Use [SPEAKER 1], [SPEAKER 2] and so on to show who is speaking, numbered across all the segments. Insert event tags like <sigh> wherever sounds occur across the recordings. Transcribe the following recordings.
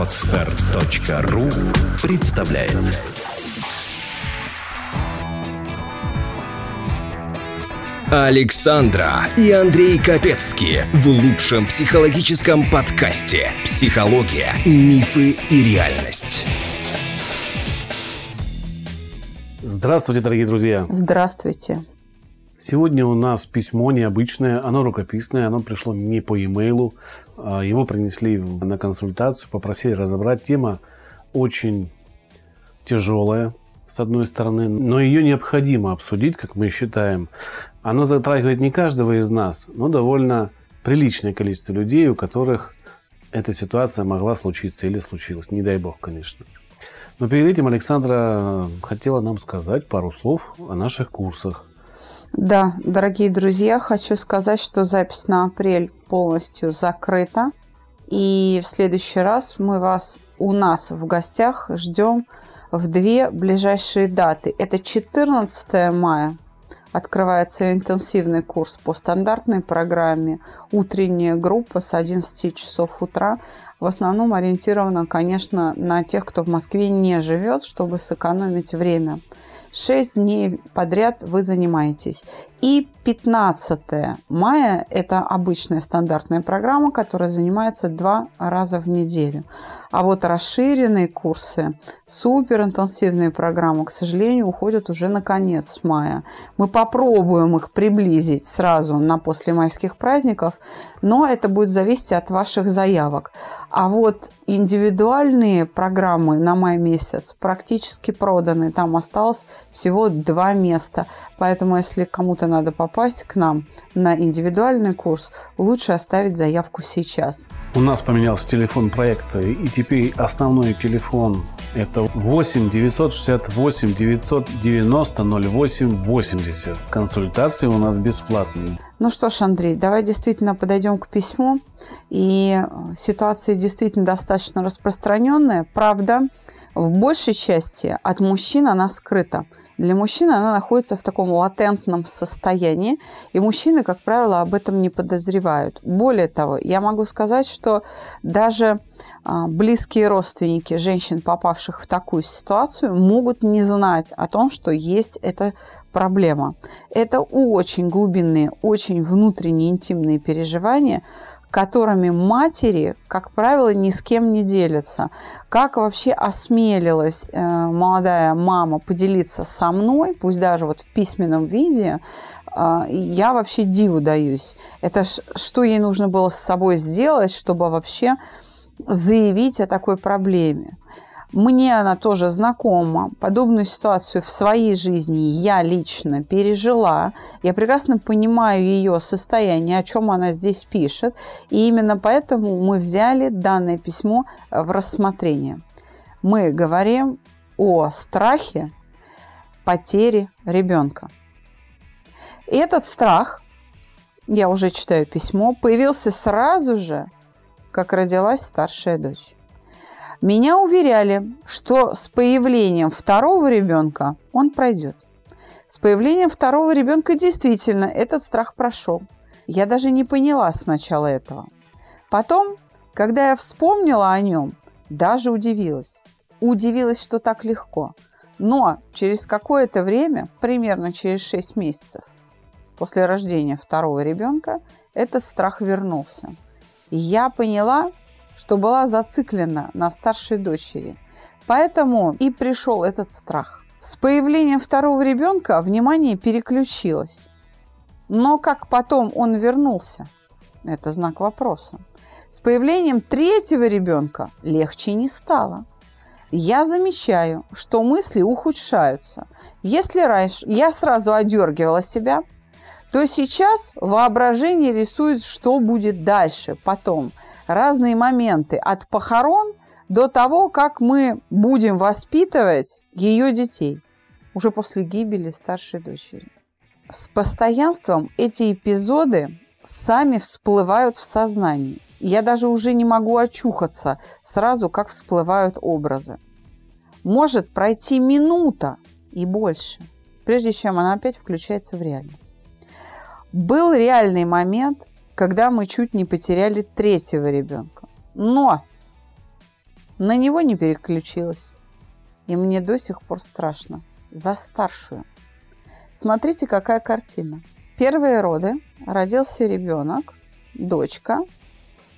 [SPEAKER 1] Отстар.ру представляет Александра и Андрей Капецки в лучшем психологическом подкасте «Психология, мифы и реальность».
[SPEAKER 2] Здравствуйте, дорогие друзья!
[SPEAKER 3] Здравствуйте!
[SPEAKER 2] Сегодня у нас письмо необычное, оно рукописное, оно пришло не по e-mail, а его принесли на консультацию, попросили разобрать. Тема очень тяжелая, с одной стороны, но ее необходимо обсудить, как мы считаем. Оно затрагивает не каждого из нас, но довольно приличное количество людей, у которых эта ситуация могла случиться или случилась. Не дай бог, конечно. Но перед этим Александра хотела нам сказать пару слов о наших курсах.
[SPEAKER 3] Да, дорогие друзья, хочу сказать, что запись на апрель полностью закрыта. И в следующий раз мы вас у нас в гостях ждем в две ближайшие даты. Это 14 мая. Открывается интенсивный курс по стандартной программе. Утренняя группа с 11 часов утра. В основном ориентирована, конечно, на тех, кто в Москве не живет, чтобы сэкономить время. 6 дней подряд вы занимаетесь. И 15 мая – это обычная стандартная программа, которая занимается два раза в неделю. А вот расширенные курсы, суперинтенсивные программы, к сожалению, уходят уже на конец мая. Мы попробуем их приблизить сразу на послемайских праздников, но это будет зависеть от ваших заявок. А вот индивидуальные программы на май месяц практически проданы. Там осталось всего два места. Поэтому, если кому-то надо попасть к нам на индивидуальный курс, лучше оставить заявку сейчас.
[SPEAKER 2] У нас поменялся телефон проекта, и теперь основной телефон это 8 968 990 08 80. Консультации у нас бесплатные.
[SPEAKER 3] Ну что ж, Андрей, давай действительно подойдем к письму. И ситуация действительно достаточно распространенная. Правда, в большей части от мужчин она скрыта. Для мужчины она находится в таком латентном состоянии, и мужчины, как правило, об этом не подозревают. Более того, я могу сказать, что даже а, близкие родственники женщин, попавших в такую ситуацию, могут не знать о том, что есть эта проблема. Это очень глубинные, очень внутренние интимные переживания, которыми матери, как правило, ни с кем не делятся. Как вообще осмелилась э, молодая мама поделиться со мной, пусть даже вот в письменном виде, э, я вообще диву даюсь. Это ж, что ей нужно было с собой сделать, чтобы вообще заявить о такой проблеме. Мне она тоже знакома. Подобную ситуацию в своей жизни я лично пережила. Я прекрасно понимаю ее состояние, о чем она здесь пишет. И именно поэтому мы взяли данное письмо в рассмотрение. Мы говорим о страхе потери ребенка. И этот страх, я уже читаю письмо, появился сразу же, как родилась старшая дочь. Меня уверяли, что с появлением второго ребенка он пройдет. С появлением второго ребенка действительно этот страх прошел. Я даже не поняла сначала этого. Потом, когда я вспомнила о нем, даже удивилась. Удивилась, что так легко. Но через какое-то время, примерно через 6 месяцев после рождения второго ребенка, этот страх вернулся. И я поняла, что была зациклена на старшей дочери. Поэтому и пришел этот страх. С появлением второго ребенка внимание переключилось. Но как потом он вернулся? Это знак вопроса. С появлением третьего ребенка легче не стало. Я замечаю, что мысли ухудшаются. Если раньше я сразу одергивала себя, то сейчас воображение рисует, что будет дальше, потом – разные моменты от похорон до того, как мы будем воспитывать ее детей уже после гибели старшей дочери. С постоянством эти эпизоды сами всплывают в сознании. Я даже уже не могу очухаться сразу, как всплывают образы. Может пройти минута и больше, прежде чем она опять включается в реальность. Был реальный момент, когда мы чуть не потеряли третьего ребенка. Но на него не переключилась. И мне до сих пор страшно. За старшую. Смотрите, какая картина. Первые роды, родился ребенок, дочка,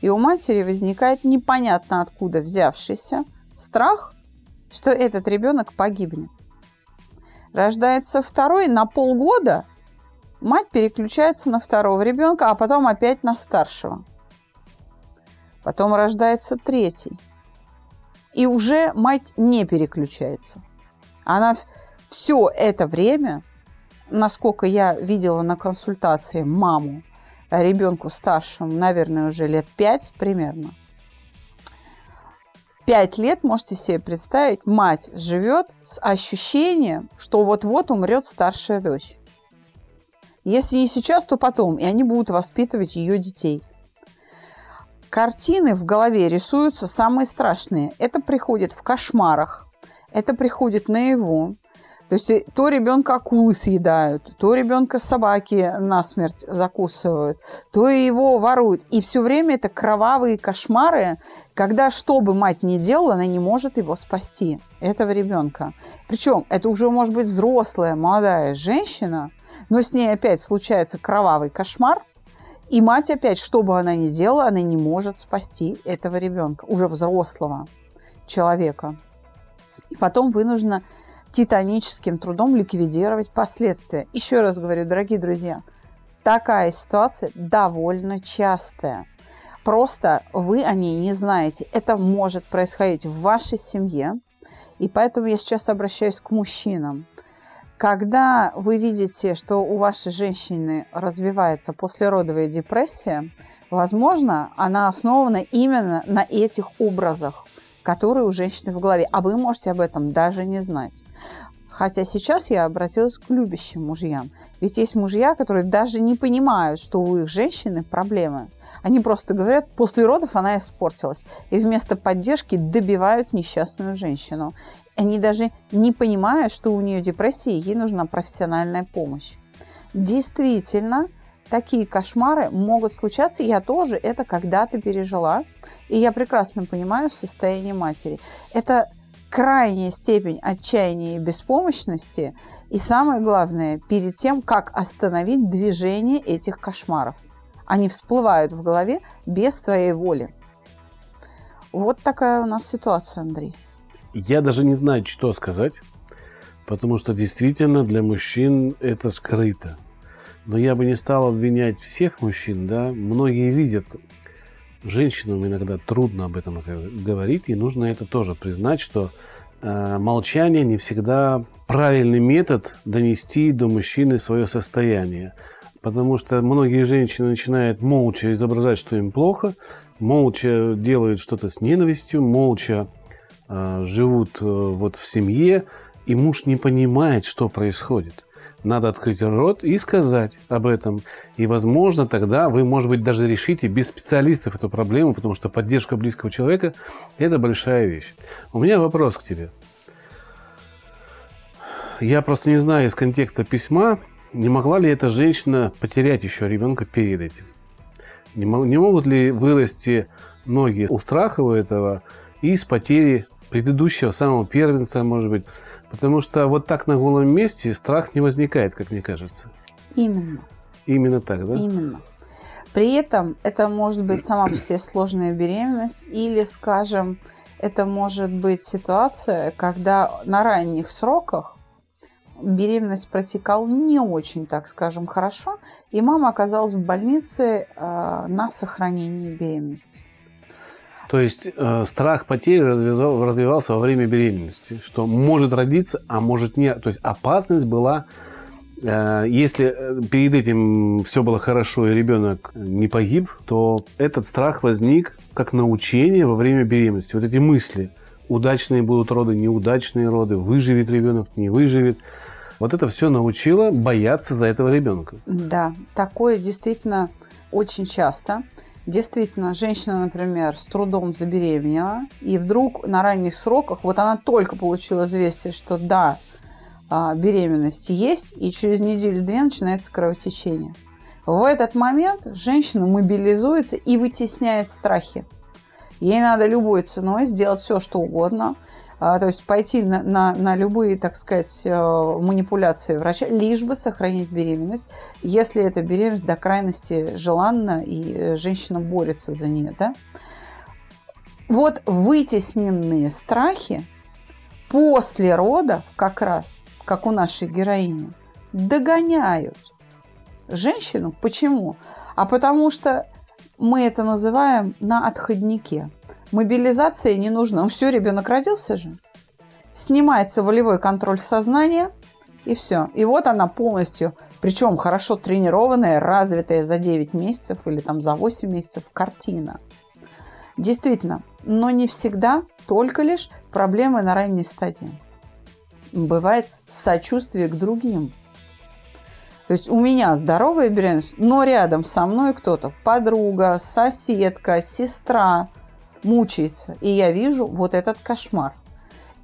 [SPEAKER 3] и у матери возникает непонятно откуда взявшийся страх, что этот ребенок погибнет. Рождается второй, на полгода мать переключается на второго ребенка, а потом опять на старшего. Потом рождается третий. И уже мать не переключается. Она все это время, насколько я видела на консультации маму, ребенку старшему, наверное, уже лет пять примерно, пять лет, можете себе представить, мать живет с ощущением, что вот-вот умрет старшая дочь. Если не сейчас, то потом, и они будут воспитывать ее детей. Картины в голове рисуются самые страшные. Это приходит в кошмарах, это приходит наяву, то есть э, то ребенка акулы съедают, то ребенка собаки насмерть закусывают, то его воруют. И все время это кровавые кошмары, когда что бы мать ни делала, она не может его спасти, этого ребенка. Причем это уже может быть взрослая, молодая женщина, но с ней опять случается кровавый кошмар, и мать опять, что бы она ни делала, она не может спасти этого ребенка, уже взрослого человека. И потом вынуждена титаническим трудом ликвидировать последствия. Еще раз говорю, дорогие друзья, такая ситуация довольно частая. Просто вы о ней не знаете. Это может происходить в вашей семье. И поэтому я сейчас обращаюсь к мужчинам. Когда вы видите, что у вашей женщины развивается послеродовая депрессия, возможно, она основана именно на этих образах которые у женщины в голове, а вы можете об этом даже не знать. Хотя сейчас я обратилась к любящим мужьям. Ведь есть мужья, которые даже не понимают, что у их женщины проблемы. Они просто говорят, после родов она испортилась. И вместо поддержки добивают несчастную женщину. Они даже не понимают, что у нее депрессия, и ей нужна профессиональная помощь. Действительно, такие кошмары могут случаться. Я тоже это когда-то пережила. И я прекрасно понимаю состояние матери. Это крайняя степень отчаяния и беспомощности. И самое главное, перед тем, как остановить движение этих кошмаров. Они всплывают в голове без твоей воли. Вот такая у нас ситуация, Андрей.
[SPEAKER 2] Я даже не знаю, что сказать, потому что действительно для мужчин это скрыто. Но я бы не стал обвинять всех мужчин, да. Многие видят, женщинам иногда трудно об этом говорить, и нужно это тоже признать, что э, молчание не всегда правильный метод донести до мужчины свое состояние. Потому что многие женщины начинают молча изображать, что им плохо, молча делают что-то с ненавистью, молча э, живут э, вот в семье, и муж не понимает, что происходит. Надо открыть рот и сказать об этом. И, возможно, тогда вы, может быть, даже решите без специалистов эту проблему, потому что поддержка близкого человека – это большая вещь. У меня вопрос к тебе. Я просто не знаю из контекста письма, не могла ли эта женщина потерять еще ребенка перед этим? Не, не могут ли вырасти ноги у страха у этого из потери предыдущего самого первенца, может быть, Потому что вот так на голом месте страх не возникает, как мне кажется.
[SPEAKER 3] Именно.
[SPEAKER 2] Именно так, да?
[SPEAKER 3] Именно. При этом это может быть сама по себе сложная беременность или, скажем, это может быть ситуация, когда на ранних сроках беременность протекала не очень, так скажем, хорошо, и мама оказалась в больнице э, на сохранении беременности.
[SPEAKER 2] То есть э, страх потери развивал, развивался во время беременности, что может родиться, а может нет. То есть опасность была, э, если э, перед этим все было хорошо и ребенок не погиб, то этот страх возник как научение во время беременности. Вот эти мысли, удачные будут роды, неудачные роды, выживет ребенок, не выживет. Вот это все научило бояться за этого ребенка.
[SPEAKER 3] Да, такое действительно очень часто. Действительно, женщина, например, с трудом забеременела, и вдруг на ранних сроках, вот она только получила известие, что да, а, беременность есть, и через неделю-две начинается кровотечение. В этот момент женщина мобилизуется и вытесняет страхи. Ей надо любой ценой сделать все, что угодно, то есть пойти на, на, на любые, так сказать, э, манипуляции врача, лишь бы сохранить беременность, если эта беременность до крайности желанна и э, женщина борется за нее. Да? Вот вытесненные страхи после родов как раз, как у нашей героини, догоняют женщину. Почему? А потому что мы это называем на отходнике. Мобилизация не нужна. Ну все, ребенок родился же. Снимается волевой контроль сознания, и все. И вот она полностью, причем хорошо тренированная, развитая за 9 месяцев или там за 8 месяцев картина. Действительно, но не всегда только лишь проблемы на ранней стадии. Бывает сочувствие к другим. То есть у меня здоровая беременность, но рядом со мной кто-то, подруга, соседка, сестра мучается. И я вижу вот этот кошмар.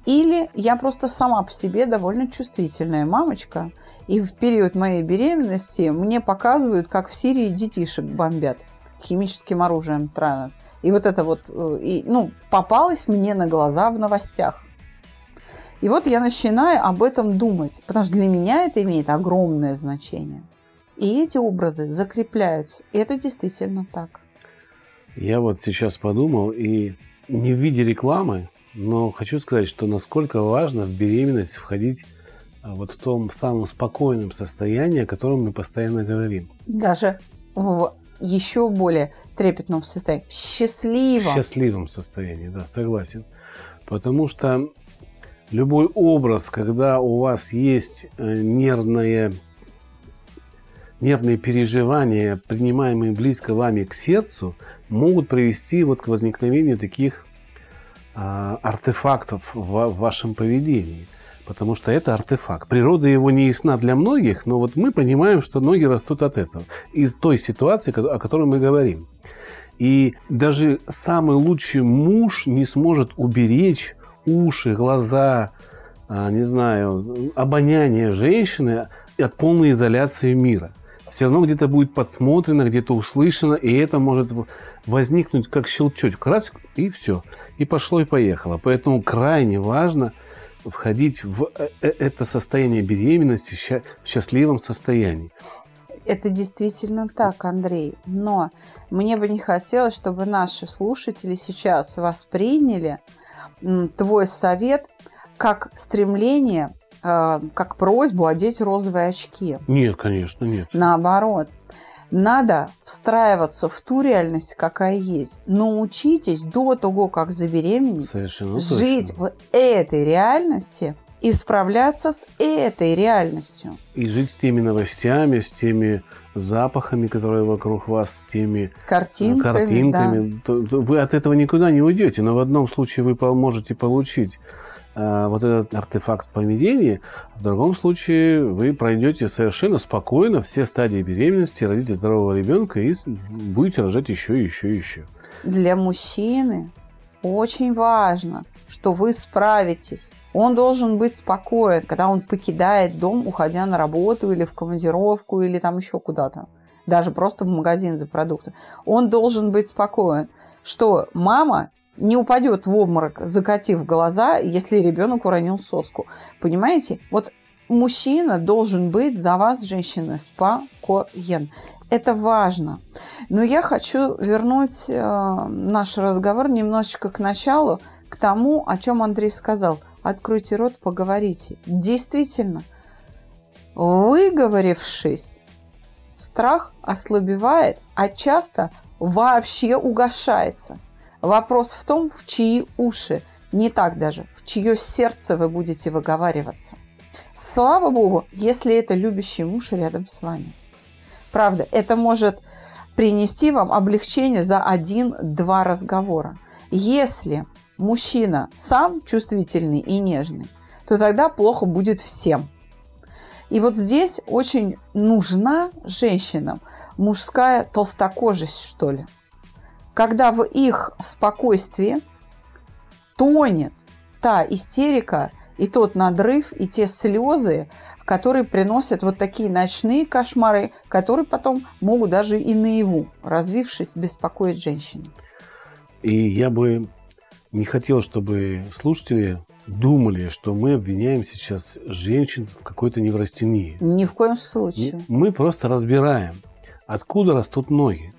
[SPEAKER 3] Или я просто сама по себе довольно чувствительная мамочка, и в период моей беременности мне показывают, как в Сирии детишек бомбят, химическим оружием травят. И вот это вот, э, и, ну, попалось мне на глаза в новостях. И вот я начинаю об этом думать, потому что для меня это имеет огромное значение. И эти образы закрепляются. И это действительно так.
[SPEAKER 2] Я вот сейчас подумал, и не в виде рекламы, но хочу сказать, что насколько важно в беременность входить а, вот в том самом спокойном состоянии, о котором мы постоянно говорим.
[SPEAKER 3] Даже в еще более трепетном состоянии, в счастливом.
[SPEAKER 2] В счастливом состоянии, да, согласен. Потому что любой образ, когда у вас есть э, нервное, нервные переживания, принимаемые близко вами к сердцу, могут привести вот к возникновению таких а, артефактов в, в вашем поведении. Потому что это артефакт. Природа его не ясна для многих, но вот мы понимаем, что ноги растут от этого. Из той ситуации, о которой мы говорим. И даже самый лучший муж не сможет уберечь уши, глаза, а, не знаю, обоняние женщины от полной изоляции мира. Все равно где-то будет подсмотрено, где-то услышано, и это может возникнуть как щелчок, раз, и все. И пошло, и поехало. Поэтому крайне важно входить в э, э, это состояние беременности в счастливом состоянии.
[SPEAKER 3] Это действительно так, Андрей. Но мне бы не хотелось, чтобы наши слушатели сейчас восприняли твой совет как стремление, э, как просьбу одеть розовые очки.
[SPEAKER 2] Нет, конечно, нет.
[SPEAKER 3] Наоборот. Надо встраиваться в ту реальность, какая есть. Научитесь до того, как забеременеть, Совершенно жить точно. в этой реальности и справляться с этой реальностью.
[SPEAKER 2] И жить с теми новостями, с теми запахами, которые вокруг вас, с теми
[SPEAKER 3] э, картинками.
[SPEAKER 2] картинками. Да. Вы от этого никуда не уйдете, но в одном случае вы можете получить вот этот артефакт поведения, а в другом случае вы пройдете совершенно спокойно все стадии беременности, родите здорового ребенка и будете рожать еще, еще, еще.
[SPEAKER 3] Для мужчины очень важно, что вы справитесь он должен быть спокоен, когда он покидает дом, уходя на работу или в командировку, или там еще куда-то. Даже просто в магазин за продукты. Он должен быть спокоен, что мама не упадет в обморок, закатив глаза, если ребенок уронил соску. Понимаете? Вот мужчина должен быть за вас, женщина, спокоен. Это важно. Но я хочу вернуть э, наш разговор немножечко к началу, к тому, о чем Андрей сказал – Откройте рот, поговорите. Действительно, выговорившись, страх ослабевает, а часто вообще угошается. Вопрос в том, в чьи уши, не так даже, в чье сердце вы будете выговариваться. Слава Богу, если это любящий муж рядом с вами. Правда, это может принести вам облегчение за один-два разговора. Если мужчина сам чувствительный и нежный, то тогда плохо будет всем. И вот здесь очень нужна женщинам мужская толстокожесть, что ли. Когда в их спокойствии тонет та истерика и тот надрыв, и те слезы, которые приносят вот такие ночные кошмары, которые потом могут даже и наяву, развившись, беспокоить женщину.
[SPEAKER 2] И я бы не хотел, чтобы слушатели думали, что мы обвиняем сейчас женщин в какой-то неврастении.
[SPEAKER 3] Ни в коем случае.
[SPEAKER 2] Мы просто разбираем, откуда растут ноги.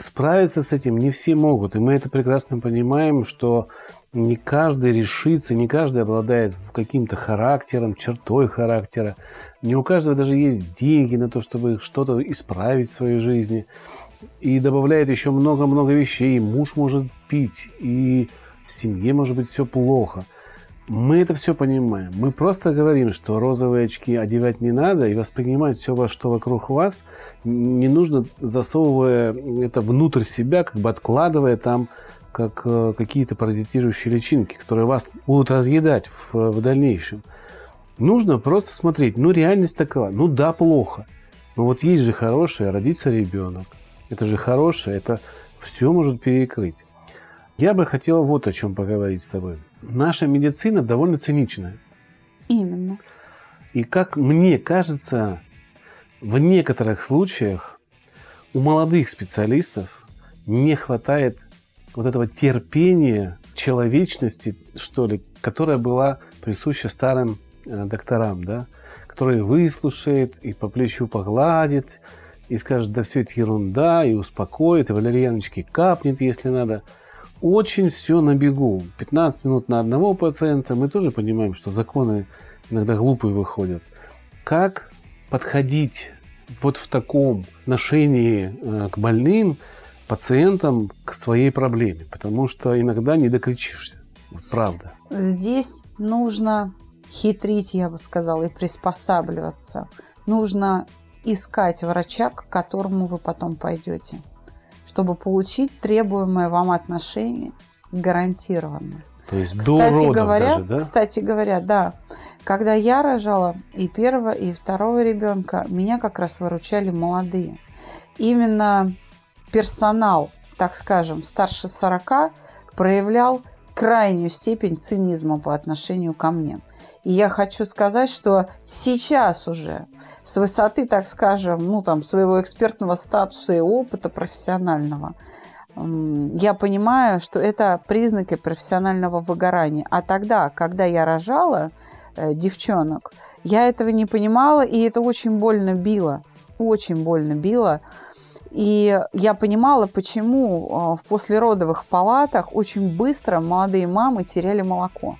[SPEAKER 2] Справиться с этим не все могут, и мы это прекрасно понимаем, что не каждый решится, не каждый обладает каким-то характером, чертой характера. Не у каждого даже есть деньги на то, чтобы что-то исправить в своей жизни. И добавляет еще много-много вещей. Муж может пить, и в семье может быть все плохо. Мы это все понимаем. Мы просто говорим, что розовые очки одевать не надо и воспринимать все, что вокруг вас, не нужно засовывая это внутрь себя, как бы откладывая там как э, какие-то паразитирующие личинки, которые вас будут разъедать в, в дальнейшем. Нужно просто смотреть, ну реальность такова, ну да, плохо. Но вот есть же хорошее, родится ребенок. Это же хорошее, это все может перекрыть. Я бы хотел вот о чем поговорить с тобой. Наша медицина довольно циничная.
[SPEAKER 3] Именно.
[SPEAKER 2] И как мне кажется, в некоторых случаях у молодых специалистов не хватает вот этого терпения, человечности, что ли, которая была присуща старым э, докторам, да, который выслушает и по плечу погладит, и скажет, да все это ерунда, и успокоит, и валерьяночки капнет, если надо. Очень все на бегу. 15 минут на одного пациента. Мы тоже понимаем, что законы иногда глупые выходят. Как подходить вот в таком отношении э, к больным, пациентам к своей проблеме, потому что иногда не докричишься. Вот правда.
[SPEAKER 3] Здесь нужно хитрить, я бы сказала, и приспосабливаться. Нужно искать врача, к которому вы потом пойдете, чтобы получить требуемое вам отношение гарантированно.
[SPEAKER 2] То есть
[SPEAKER 3] кстати
[SPEAKER 2] до
[SPEAKER 3] говоря,
[SPEAKER 2] даже, да?
[SPEAKER 3] кстати говоря, да. Когда я рожала и первого, и второго ребенка, меня как раз выручали молодые. Именно персонал, так скажем, старше 40, проявлял крайнюю степень цинизма по отношению ко мне. И я хочу сказать, что сейчас уже с высоты, так скажем, ну, там, своего экспертного статуса и опыта профессионального, я понимаю, что это признаки профессионального выгорания. А тогда, когда я рожала э, девчонок, я этого не понимала, и это очень больно било. Очень больно било. И я понимала, почему а, в послеродовых палатах очень быстро молодые мамы теряли молоко.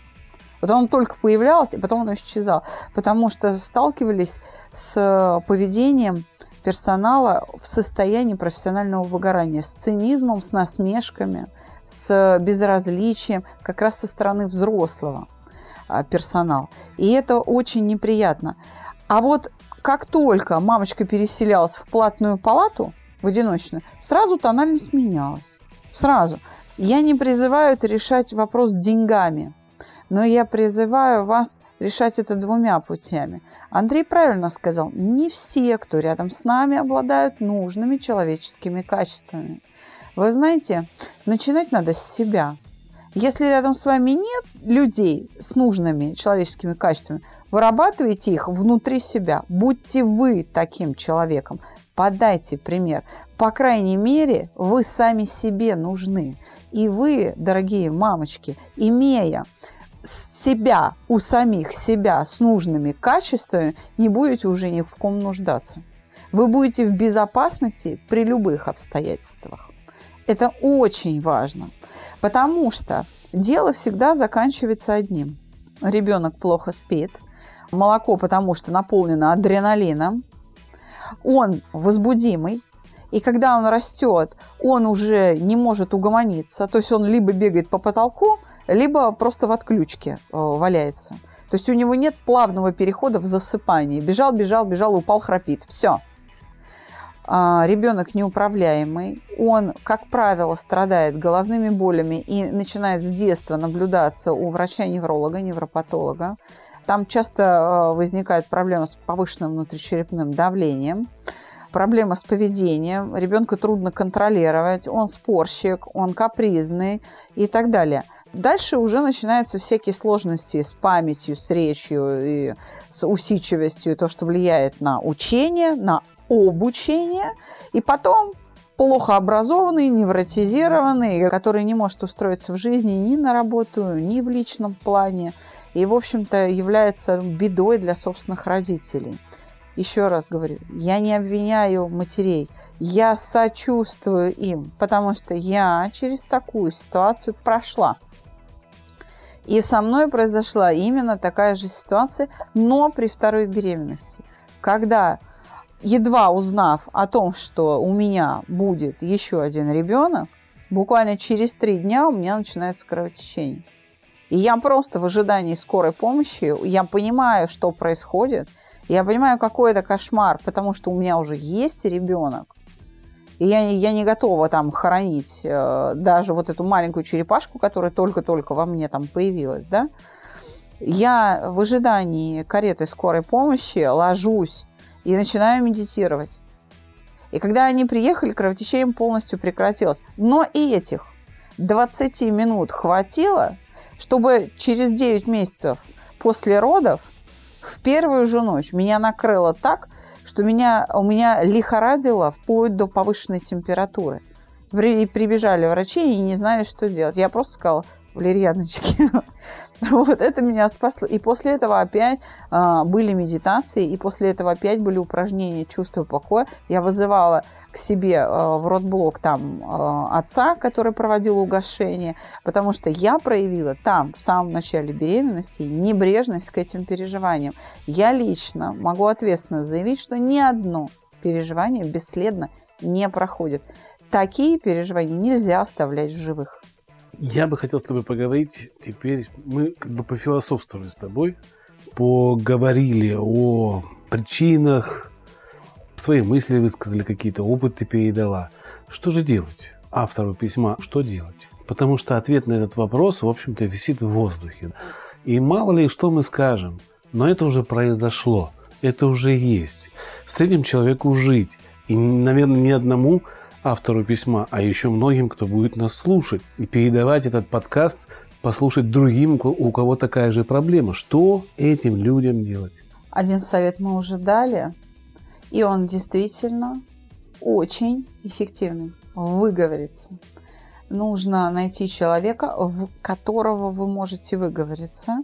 [SPEAKER 3] Вот он только появлялся, и потом он исчезал. Потому что сталкивались с поведением персонала в состоянии профессионального выгорания, с цинизмом, с насмешками, с безразличием как раз со стороны взрослого а, персонала. И это очень неприятно. А вот как только мамочка переселялась в платную палату, в одиночную, сразу тональность менялась. Сразу. Я не призываю это решать вопрос деньгами, но я призываю вас решать это двумя путями. Андрей правильно сказал, не все, кто рядом с нами, обладают нужными человеческими качествами. Вы знаете, начинать надо с себя. Если рядом с вами нет людей с нужными человеческими качествами, вырабатывайте их внутри себя. Будьте вы таким человеком подайте пример. По крайней мере, вы сами себе нужны. И вы, дорогие мамочки, имея себя, у самих себя с нужными качествами, не будете уже ни в ком нуждаться. Вы будете в безопасности при любых обстоятельствах. Это очень важно, потому что дело всегда заканчивается одним. Ребенок плохо спит, молоко потому что наполнено адреналином, он возбудимый, и когда он растет, он уже не может угомониться, то есть он либо бегает по потолку, либо просто в отключке э, валяется. То есть у него нет плавного перехода в засыпание. Бежал, бежал, бежал, упал, храпит. Все. А, ребенок неуправляемый, он, как правило, страдает головными болями и начинает с детства наблюдаться у врача-невролога, невропатолога. Там часто э, возникают проблемы с повышенным внутричерепным давлением, проблема с поведением, ребенка трудно контролировать, он спорщик, он капризный и так далее. Дальше уже начинаются всякие сложности с памятью, с речью и с усидчивостью, то, что влияет на учение, на обучение. И потом плохо образованный, невротизированный, который не может устроиться в жизни ни на работу, ни в личном плане. И, в общем-то, является бедой для собственных родителей. Еще раз говорю, я не обвиняю матерей, я сочувствую им, потому что я через такую ситуацию прошла. И со мной произошла именно такая же ситуация, но при второй беременности. Когда, едва узнав о том, что у меня будет еще один ребенок, буквально через три дня у меня начинается кровотечение. И я просто в ожидании скорой помощи, я понимаю, что происходит, я понимаю, какой это кошмар, потому что у меня уже есть ребенок, и я, я не готова там хоронить э, даже вот эту маленькую черепашку, которая только-только во мне там появилась, да. Я в ожидании кареты скорой помощи ложусь и начинаю медитировать. И когда они приехали, кровотечение полностью прекратилось. Но и этих 20 минут хватило, чтобы через 9 месяцев после родов в первую же ночь меня накрыло так, что меня, у меня лихорадило вплоть до повышенной температуры. При, прибежали врачи и не знали, что делать. Я просто сказала, валерьяночки. <laughs> вот это меня спасло. И после этого опять а, были медитации, и после этого опять были упражнения чувства покоя. Я вызывала к себе э, в родблок там э, отца, который проводил угошение, потому что я проявила там, в самом начале беременности, небрежность к этим переживаниям. Я лично могу ответственно заявить, что ни одно переживание бесследно не проходит. Такие переживания нельзя оставлять в живых.
[SPEAKER 2] Я бы хотел с тобой поговорить. Теперь мы как бы пофилософствовали с тобой, поговорили о причинах, свои мысли высказали, какие-то опыты передала. Что же делать? Автору письма что делать? Потому что ответ на этот вопрос, в общем-то, висит в воздухе. И мало ли, что мы скажем, но это уже произошло, это уже есть. С этим человеку жить. И, наверное, не одному автору письма, а еще многим, кто будет нас слушать и передавать этот подкаст, послушать другим, у кого такая же проблема. Что этим людям делать?
[SPEAKER 3] Один совет мы уже дали. И он действительно очень эффективный. Выговориться. Нужно найти человека, в которого вы можете выговориться,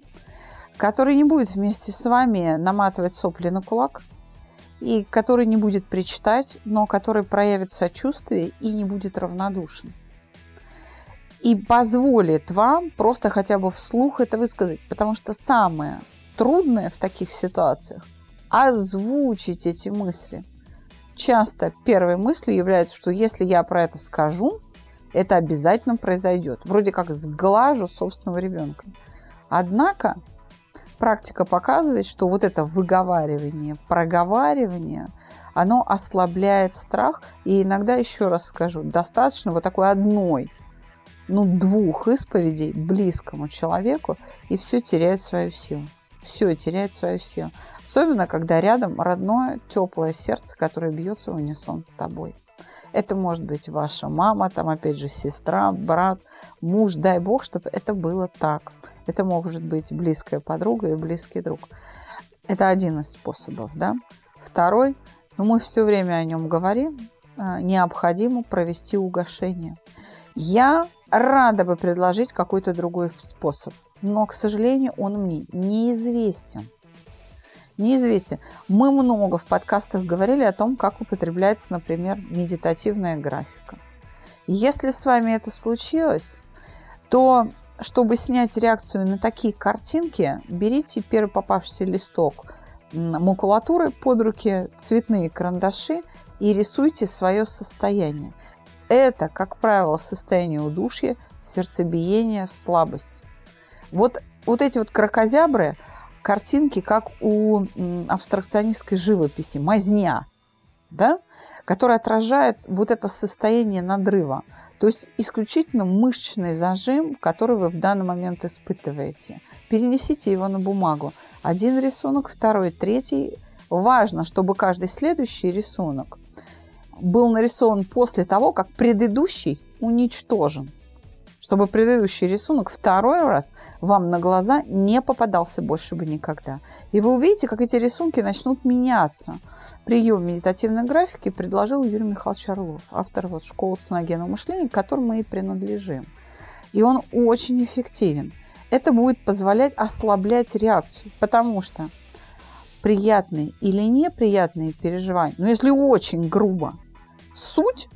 [SPEAKER 3] который не будет вместе с вами наматывать сопли на кулак, и который не будет причитать, но который проявит сочувствие и не будет равнодушен. И позволит вам просто хотя бы вслух это высказать, потому что самое трудное в таких ситуациях озвучить эти мысли. Часто первой мыслью является, что если я про это скажу, это обязательно произойдет. Вроде как сглажу собственного ребенка. Однако практика показывает, что вот это выговаривание, проговаривание, оно ослабляет страх. И иногда, еще раз скажу, достаточно вот такой одной, ну, двух исповедей близкому человеку, и все теряет свою силу все теряет свою силу. Особенно, когда рядом родное, теплое сердце, которое бьется в унисон с тобой. Это может быть ваша мама, там опять же сестра, брат, муж. Дай бог, чтобы это было так. Это может быть близкая подруга и близкий друг. Это один из способов, да. Второй, ну мы все время о нем говорим, а, необходимо провести угошение. Я рада бы предложить какой-то другой способ но, к сожалению, он мне неизвестен. Неизвестен. Мы много в подкастах говорили о том, как употребляется, например, медитативная графика. Если с вами это случилось, то чтобы снять реакцию на такие картинки, берите первый попавшийся листок макулатуры под руки, цветные карандаши и рисуйте свое состояние. Это, как правило, состояние удушья, сердцебиения, слабость. Вот, вот эти вот кракозябры, картинки, как у абстракционистской живописи, мазня, да, которая отражает вот это состояние надрыва. То есть исключительно мышечный зажим, который вы в данный момент испытываете. Перенесите его на бумагу. Один рисунок, второй, третий. Важно, чтобы каждый следующий рисунок был нарисован после того, как предыдущий уничтожен чтобы предыдущий рисунок второй раз вам на глаза не попадался больше бы никогда. И вы увидите, как эти рисунки начнут меняться. Прием медитативной графики предложил Юрий Михайлович Орлов, автор вот школы соногенного мышления, к которому мы и принадлежим. И он очень эффективен. Это будет позволять ослаблять реакцию, потому что приятные или неприятные переживания, но если очень грубо, суть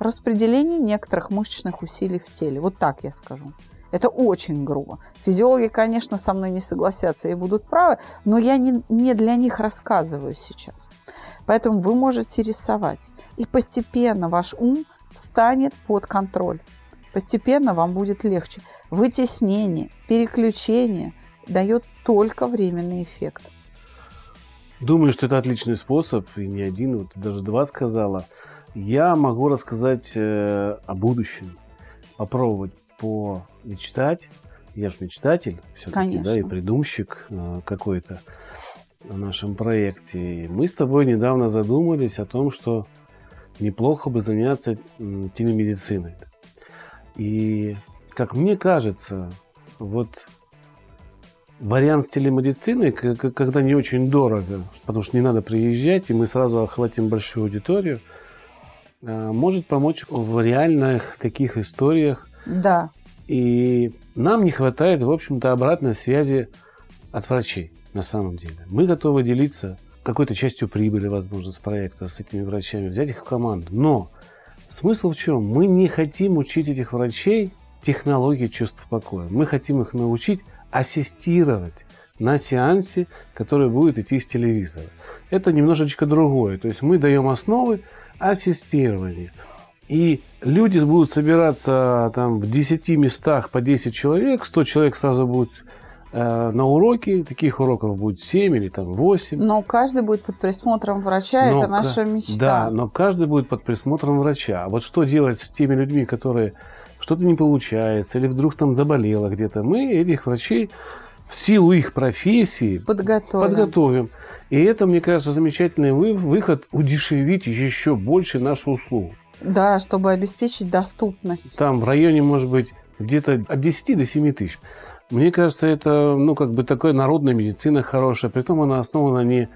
[SPEAKER 3] распределение некоторых мышечных усилий в теле. Вот так я скажу. Это очень грубо. Физиологи, конечно, со мной не согласятся и будут правы, но я не, не для них рассказываю сейчас. Поэтому вы можете рисовать. И постепенно ваш ум встанет под контроль. Постепенно вам будет легче. Вытеснение, переключение дает только временный эффект.
[SPEAKER 2] Думаю, что это отличный способ, и не один, вот даже два сказала – я могу рассказать э, о будущем, попробовать помечтать. Я же мечтатель все-таки, да, и придумщик э, какой-то в нашем проекте. И мы с тобой недавно задумались о том, что неплохо бы заняться телемедициной. И, как мне кажется, вот вариант с телемедициной, когда не очень дорого, потому что не надо приезжать, и мы сразу охватим большую аудиторию – может помочь в реальных таких историях.
[SPEAKER 3] Да.
[SPEAKER 2] И нам не хватает, в общем-то, обратной связи от врачей на самом деле. Мы готовы делиться какой-то частью прибыли, возможно, с проекта, с этими врачами, взять их в команду. Но смысл в чем? Мы не хотим учить этих врачей технологии чувств покоя. Мы хотим их научить ассистировать на сеансе, который будет идти с телевизора. Это немножечко другое. То есть мы даем основы, ассистирование. И люди будут собираться там в 10 местах по 10 человек, 100 человек сразу будет э, на уроки, таких уроков будет 7 или там 8.
[SPEAKER 3] Но каждый будет под присмотром врача, но, это наша мечта.
[SPEAKER 2] Да, но каждый будет под присмотром врача. А вот что делать с теми людьми, которые что-то не получается, или вдруг там заболело где-то, мы этих врачей в силу их профессии
[SPEAKER 3] подготовим.
[SPEAKER 2] подготовим. И это, мне кажется, замечательный выход удешевить еще больше нашу услугу.
[SPEAKER 3] Да, чтобы обеспечить доступность.
[SPEAKER 2] Там в районе, может быть, где-то от 10 до 7 тысяч. Мне кажется, это, ну, как бы такая народная медицина хорошая. Притом она основана не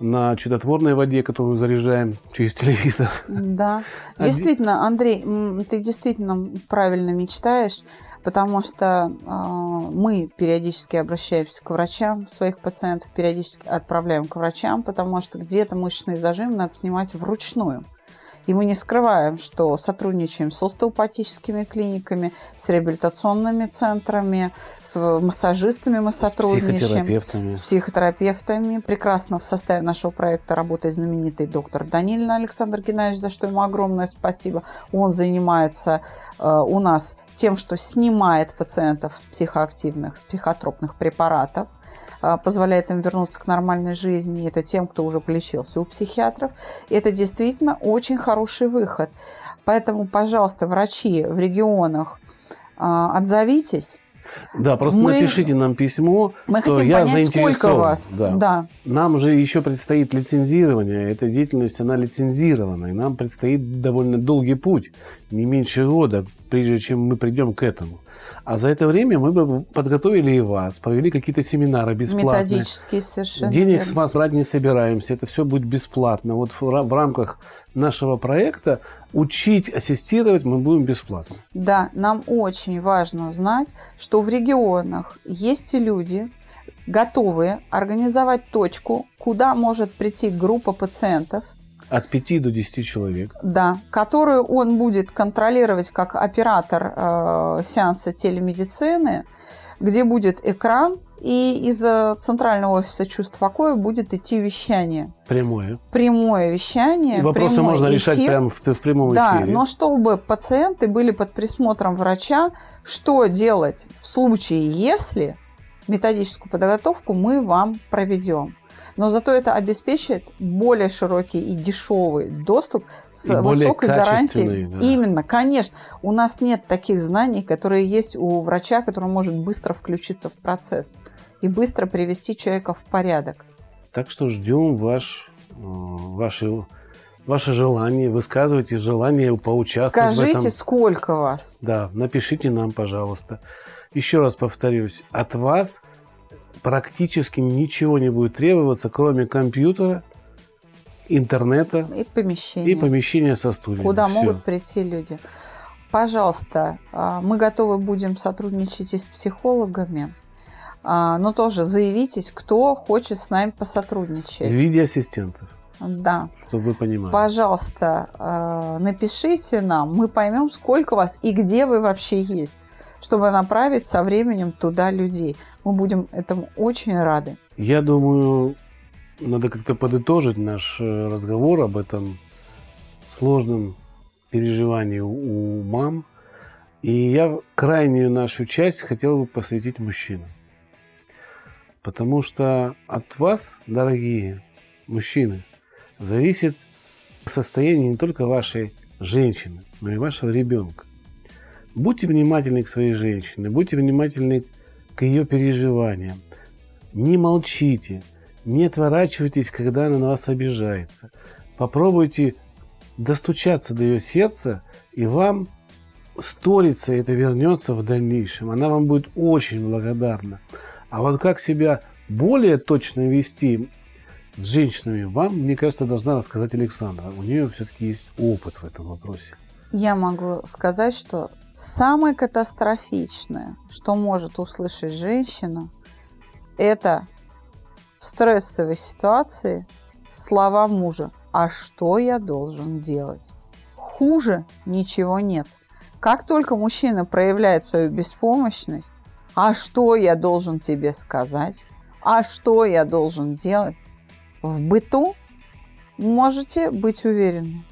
[SPEAKER 2] на чудотворной воде, которую заряжаем через телевизор.
[SPEAKER 3] Да. А действительно, Андрей, ты действительно правильно мечтаешь потому что э, мы периодически обращаемся к врачам своих пациентов, периодически отправляем к врачам, потому что где-то мышечный зажим надо снимать вручную. И мы не скрываем, что сотрудничаем с остеопатическими клиниками, с реабилитационными центрами, с массажистами мы сотрудничаем. С психотерапевтами. С психотерапевтами. Прекрасно в составе нашего проекта работает знаменитый доктор Данилин Александр Геннадьевич, за что ему огромное спасибо. Он занимается э, у нас тем, что снимает пациентов с психоактивных, с психотропных препаратов – а, позволяет им вернуться к нормальной жизни. Это тем, кто уже полечился у психиатров. И это действительно очень хороший выход. Поэтому, пожалуйста, врачи в регионах, а, отзовитесь.
[SPEAKER 2] Да, просто мы, напишите нам письмо.
[SPEAKER 3] Мы хотим я понять, сколько вас.
[SPEAKER 2] Да. да. Нам же еще предстоит лицензирование. Эта деятельность, она лицензирована. И нам предстоит довольно долгий путь, не меньше года, прежде чем мы придем к этому. А за это время мы бы подготовили и вас, провели какие-то семинары бесплатные.
[SPEAKER 3] Методические совершенно.
[SPEAKER 2] Денег верно. с вас брать не собираемся, это все будет бесплатно. Вот в, в рамках нашего проекта учить, ассистировать мы будем бесплатно.
[SPEAKER 3] Да, нам очень важно знать, что в регионах есть люди, готовые организовать точку, куда может прийти группа пациентов,
[SPEAKER 2] от 5 до 10 человек.
[SPEAKER 3] Да, которую он будет контролировать как оператор э, сеанса телемедицины, где будет экран, и из центрального офиса чувств покоя будет идти вещание.
[SPEAKER 2] Прямое.
[SPEAKER 3] Прямое вещание. И
[SPEAKER 2] вопросы
[SPEAKER 3] прямой
[SPEAKER 2] можно эфир. решать прямо в, в прямом
[SPEAKER 3] да,
[SPEAKER 2] эфире.
[SPEAKER 3] Да, но чтобы пациенты были под присмотром врача, что делать в случае, если методическую подготовку мы вам проведем но зато это обеспечит более широкий и дешевый доступ с и высокой гарантией. Да. Именно, конечно. У нас нет таких знаний, которые есть у врача, который может быстро включиться в процесс и быстро привести человека в порядок.
[SPEAKER 2] Так что ждем ваш, э, ваши ваше желание, высказывайте желание поучаствовать
[SPEAKER 3] Скажите,
[SPEAKER 2] в этом.
[SPEAKER 3] сколько вас?
[SPEAKER 2] Да, напишите нам, пожалуйста. Еще раз повторюсь, от вас практически ничего не будет требоваться, кроме компьютера, интернета
[SPEAKER 3] И помещение.
[SPEAKER 2] и помещения со студией.
[SPEAKER 3] Куда
[SPEAKER 2] Всё.
[SPEAKER 3] могут прийти люди. Пожалуйста, а, мы готовы будем сотрудничать и с психологами, но тоже заявитесь, кто хочет с нами
[SPEAKER 2] В
[SPEAKER 3] посотрудничать.
[SPEAKER 2] виде ассистентов,
[SPEAKER 3] Да.
[SPEAKER 2] чтобы вы понимали.
[SPEAKER 3] Пожалуйста, а, напишите нам, мы поймем, сколько вас и где вы вообще есть, чтобы направить со временем туда людей. Мы будем этому очень рады.
[SPEAKER 2] Я думаю, надо как-то подытожить наш э, разговор об этом сложном переживании у мам. И я крайнюю нашу часть хотел бы посвятить мужчинам. Потому что от вас, дорогие мужчины, зависит состояние не только вашей женщины, но и вашего ребенка. Будьте внимательны к своей женщине, будьте внимательны к ее переживаниям. Не молчите, не отворачивайтесь, когда она на вас обижается. Попробуйте достучаться до ее сердца, и вам сторится это вернется в дальнейшем. Она вам будет очень благодарна. А вот как себя более точно вести с женщинами, вам, мне кажется, должна рассказать Александра. У нее все-таки есть опыт в этом вопросе.
[SPEAKER 3] Я могу сказать, что самое катастрофичное, что может услышать женщина, это в стрессовой ситуации слова мужа «А что я должен делать?» Хуже ничего нет. Как только мужчина проявляет свою беспомощность, «А что я должен тебе сказать?» «А что я должен делать?» В быту можете быть уверены,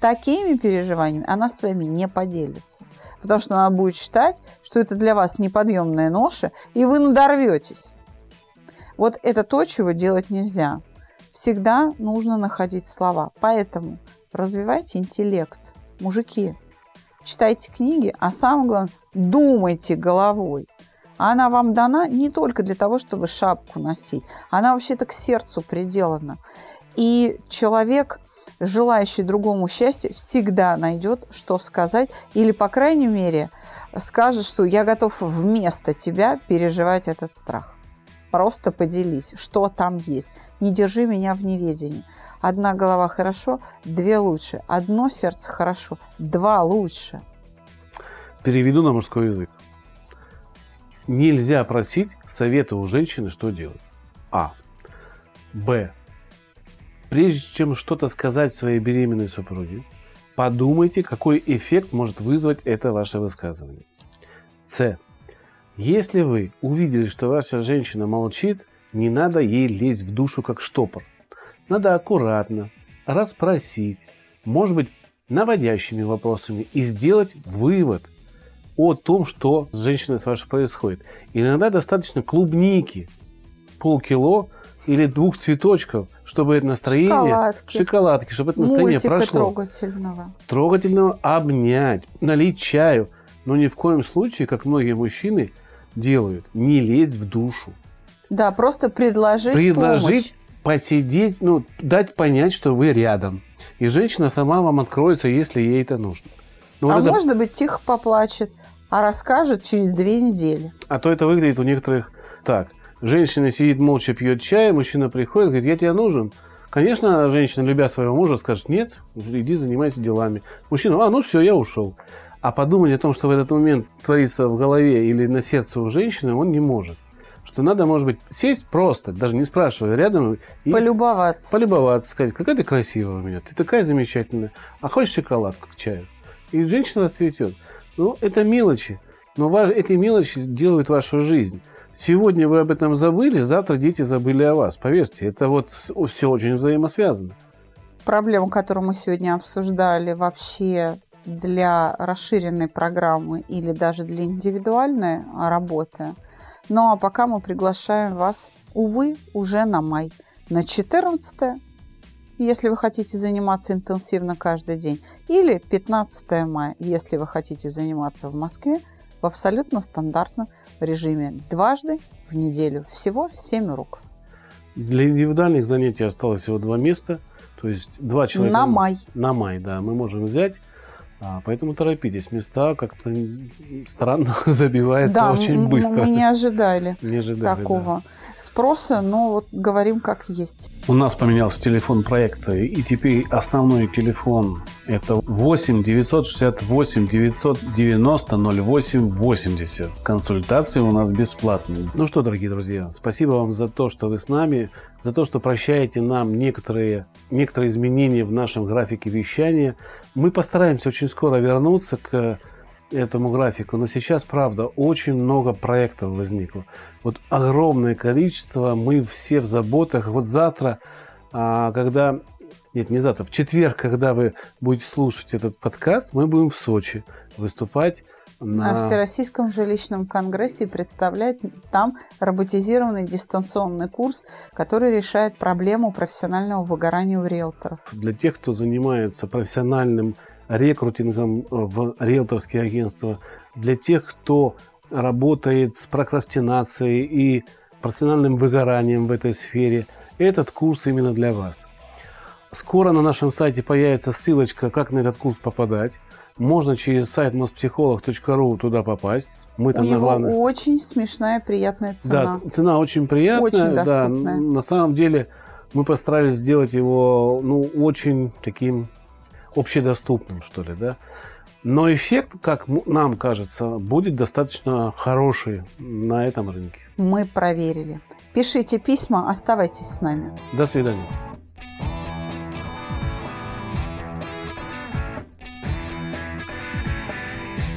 [SPEAKER 3] такими переживаниями она с вами не поделится. Потому что она будет считать, что это для вас неподъемная ноша, и вы надорветесь. Вот это то, чего делать нельзя. Всегда нужно находить слова. Поэтому развивайте интеллект. Мужики, читайте книги, а самое главное, думайте головой. Она вам дана не только для того, чтобы шапку носить. Она вообще-то к сердцу приделана. И человек, желающий другому счастья, всегда найдет, что сказать. Или, по крайней мере, скажет, что я готов вместо тебя переживать этот страх. Просто поделись, что там есть. Не держи меня в неведении. Одна голова хорошо, две лучше. Одно сердце хорошо, два лучше.
[SPEAKER 2] Переведу на мужской язык. Нельзя просить совета у женщины, что делать. А. Б. Прежде чем что-то сказать своей беременной супруге, подумайте, какой эффект может вызвать это ваше высказывание. С. Если вы увидели, что ваша женщина молчит, не надо ей лезть в душу как штопор. Надо аккуратно расспросить, может быть, наводящими вопросами и сделать вывод о том, что с женщиной с вашей происходит. Иногда достаточно клубники, полкило или двух цветочков, чтобы это настроение...
[SPEAKER 3] Шоколадки.
[SPEAKER 2] Шоколадки, чтобы это настроение
[SPEAKER 3] Мультика
[SPEAKER 2] прошло.
[SPEAKER 3] трогательного.
[SPEAKER 2] Трогательного обнять, налить чаю. Но ни в коем случае, как многие мужчины делают, не лезть в душу.
[SPEAKER 3] Да, просто предложить,
[SPEAKER 2] Предложить
[SPEAKER 3] помощь.
[SPEAKER 2] посидеть, ну, дать понять, что вы рядом. И женщина сама вам откроется, если ей это нужно. Ну,
[SPEAKER 3] а
[SPEAKER 2] вот это-
[SPEAKER 3] может быть, тихо поплачет, а расскажет через две недели.
[SPEAKER 2] а то это выглядит у некоторых так. Женщина сидит молча, пьет чай, мужчина приходит, говорит, я тебе нужен. Конечно, женщина, любя своего мужа, скажет, нет, иди занимайся делами. Мужчина, а, ну все, я ушел. А подумать о том, что в этот момент творится в голове или на сердце у женщины, он не может. Что надо, может быть, сесть просто, даже не спрашивая рядом, и
[SPEAKER 3] Полюбоваться.
[SPEAKER 2] полюбоваться, сказать, какая ты красивая у меня, ты такая замечательная, а хочешь шоколадку к чаю? И женщина расцветет. Ну, это мелочи, но ваш- эти мелочи делают вашу жизнь. Сегодня вы об этом забыли, завтра дети забыли о вас. Поверьте, это вот все очень взаимосвязано.
[SPEAKER 3] Проблему, которую мы сегодня обсуждали, вообще для расширенной программы или даже для индивидуальной работы. Ну а пока мы приглашаем вас, увы, уже на май, на 14 если вы хотите заниматься интенсивно каждый день, или 15 мая, если вы хотите заниматься в Москве в абсолютно стандартном режиме дважды в неделю, всего 7 уроков.
[SPEAKER 2] Для индивидуальных занятий осталось всего два места. То есть два человека...
[SPEAKER 3] На май.
[SPEAKER 2] На май, да. Мы можем взять а, поэтому торопитесь. Места как-то странно <laughs> забивается
[SPEAKER 3] да,
[SPEAKER 2] очень быстро.
[SPEAKER 3] Мы не ожидали,
[SPEAKER 2] не ожидали
[SPEAKER 3] такого да. спроса, но вот говорим как есть.
[SPEAKER 2] У нас поменялся телефон проекта, и теперь основной телефон это 8 968 990 08 80. Консультации у нас бесплатные. Ну что, дорогие друзья, спасибо вам за то, что вы с нами, за то, что прощаете нам некоторые, некоторые изменения в нашем графике вещания. Мы постараемся очень скоро вернуться к этому графику, но сейчас, правда, очень много проектов возникло. Вот огромное количество, мы все в заботах. Вот завтра, а, когда нет, не завтра, в четверг, когда вы будете слушать этот подкаст, мы будем в Сочи выступать
[SPEAKER 3] на... на Всероссийском жилищном конгрессе и представлять там роботизированный дистанционный курс, который решает проблему профессионального выгорания у риэлторов.
[SPEAKER 2] Для тех, кто занимается профессиональным рекрутингом в риэлторские агентства, для тех, кто работает с прокрастинацией и профессиональным выгоранием в этой сфере, этот курс именно для вас. Скоро на нашем сайте появится ссылочка, как на этот курс попадать. Можно через сайт mospsycholog.ru туда попасть.
[SPEAKER 3] Мы там У него главное... очень смешная, приятная цена.
[SPEAKER 2] Да, цена очень приятная.
[SPEAKER 3] Очень
[SPEAKER 2] доступная. Да, на самом деле мы постарались сделать его ну, очень таким общедоступным, что ли, да. Но эффект, как нам кажется, будет достаточно хороший на этом рынке.
[SPEAKER 3] Мы проверили. Пишите письма, оставайтесь с нами.
[SPEAKER 2] До свидания.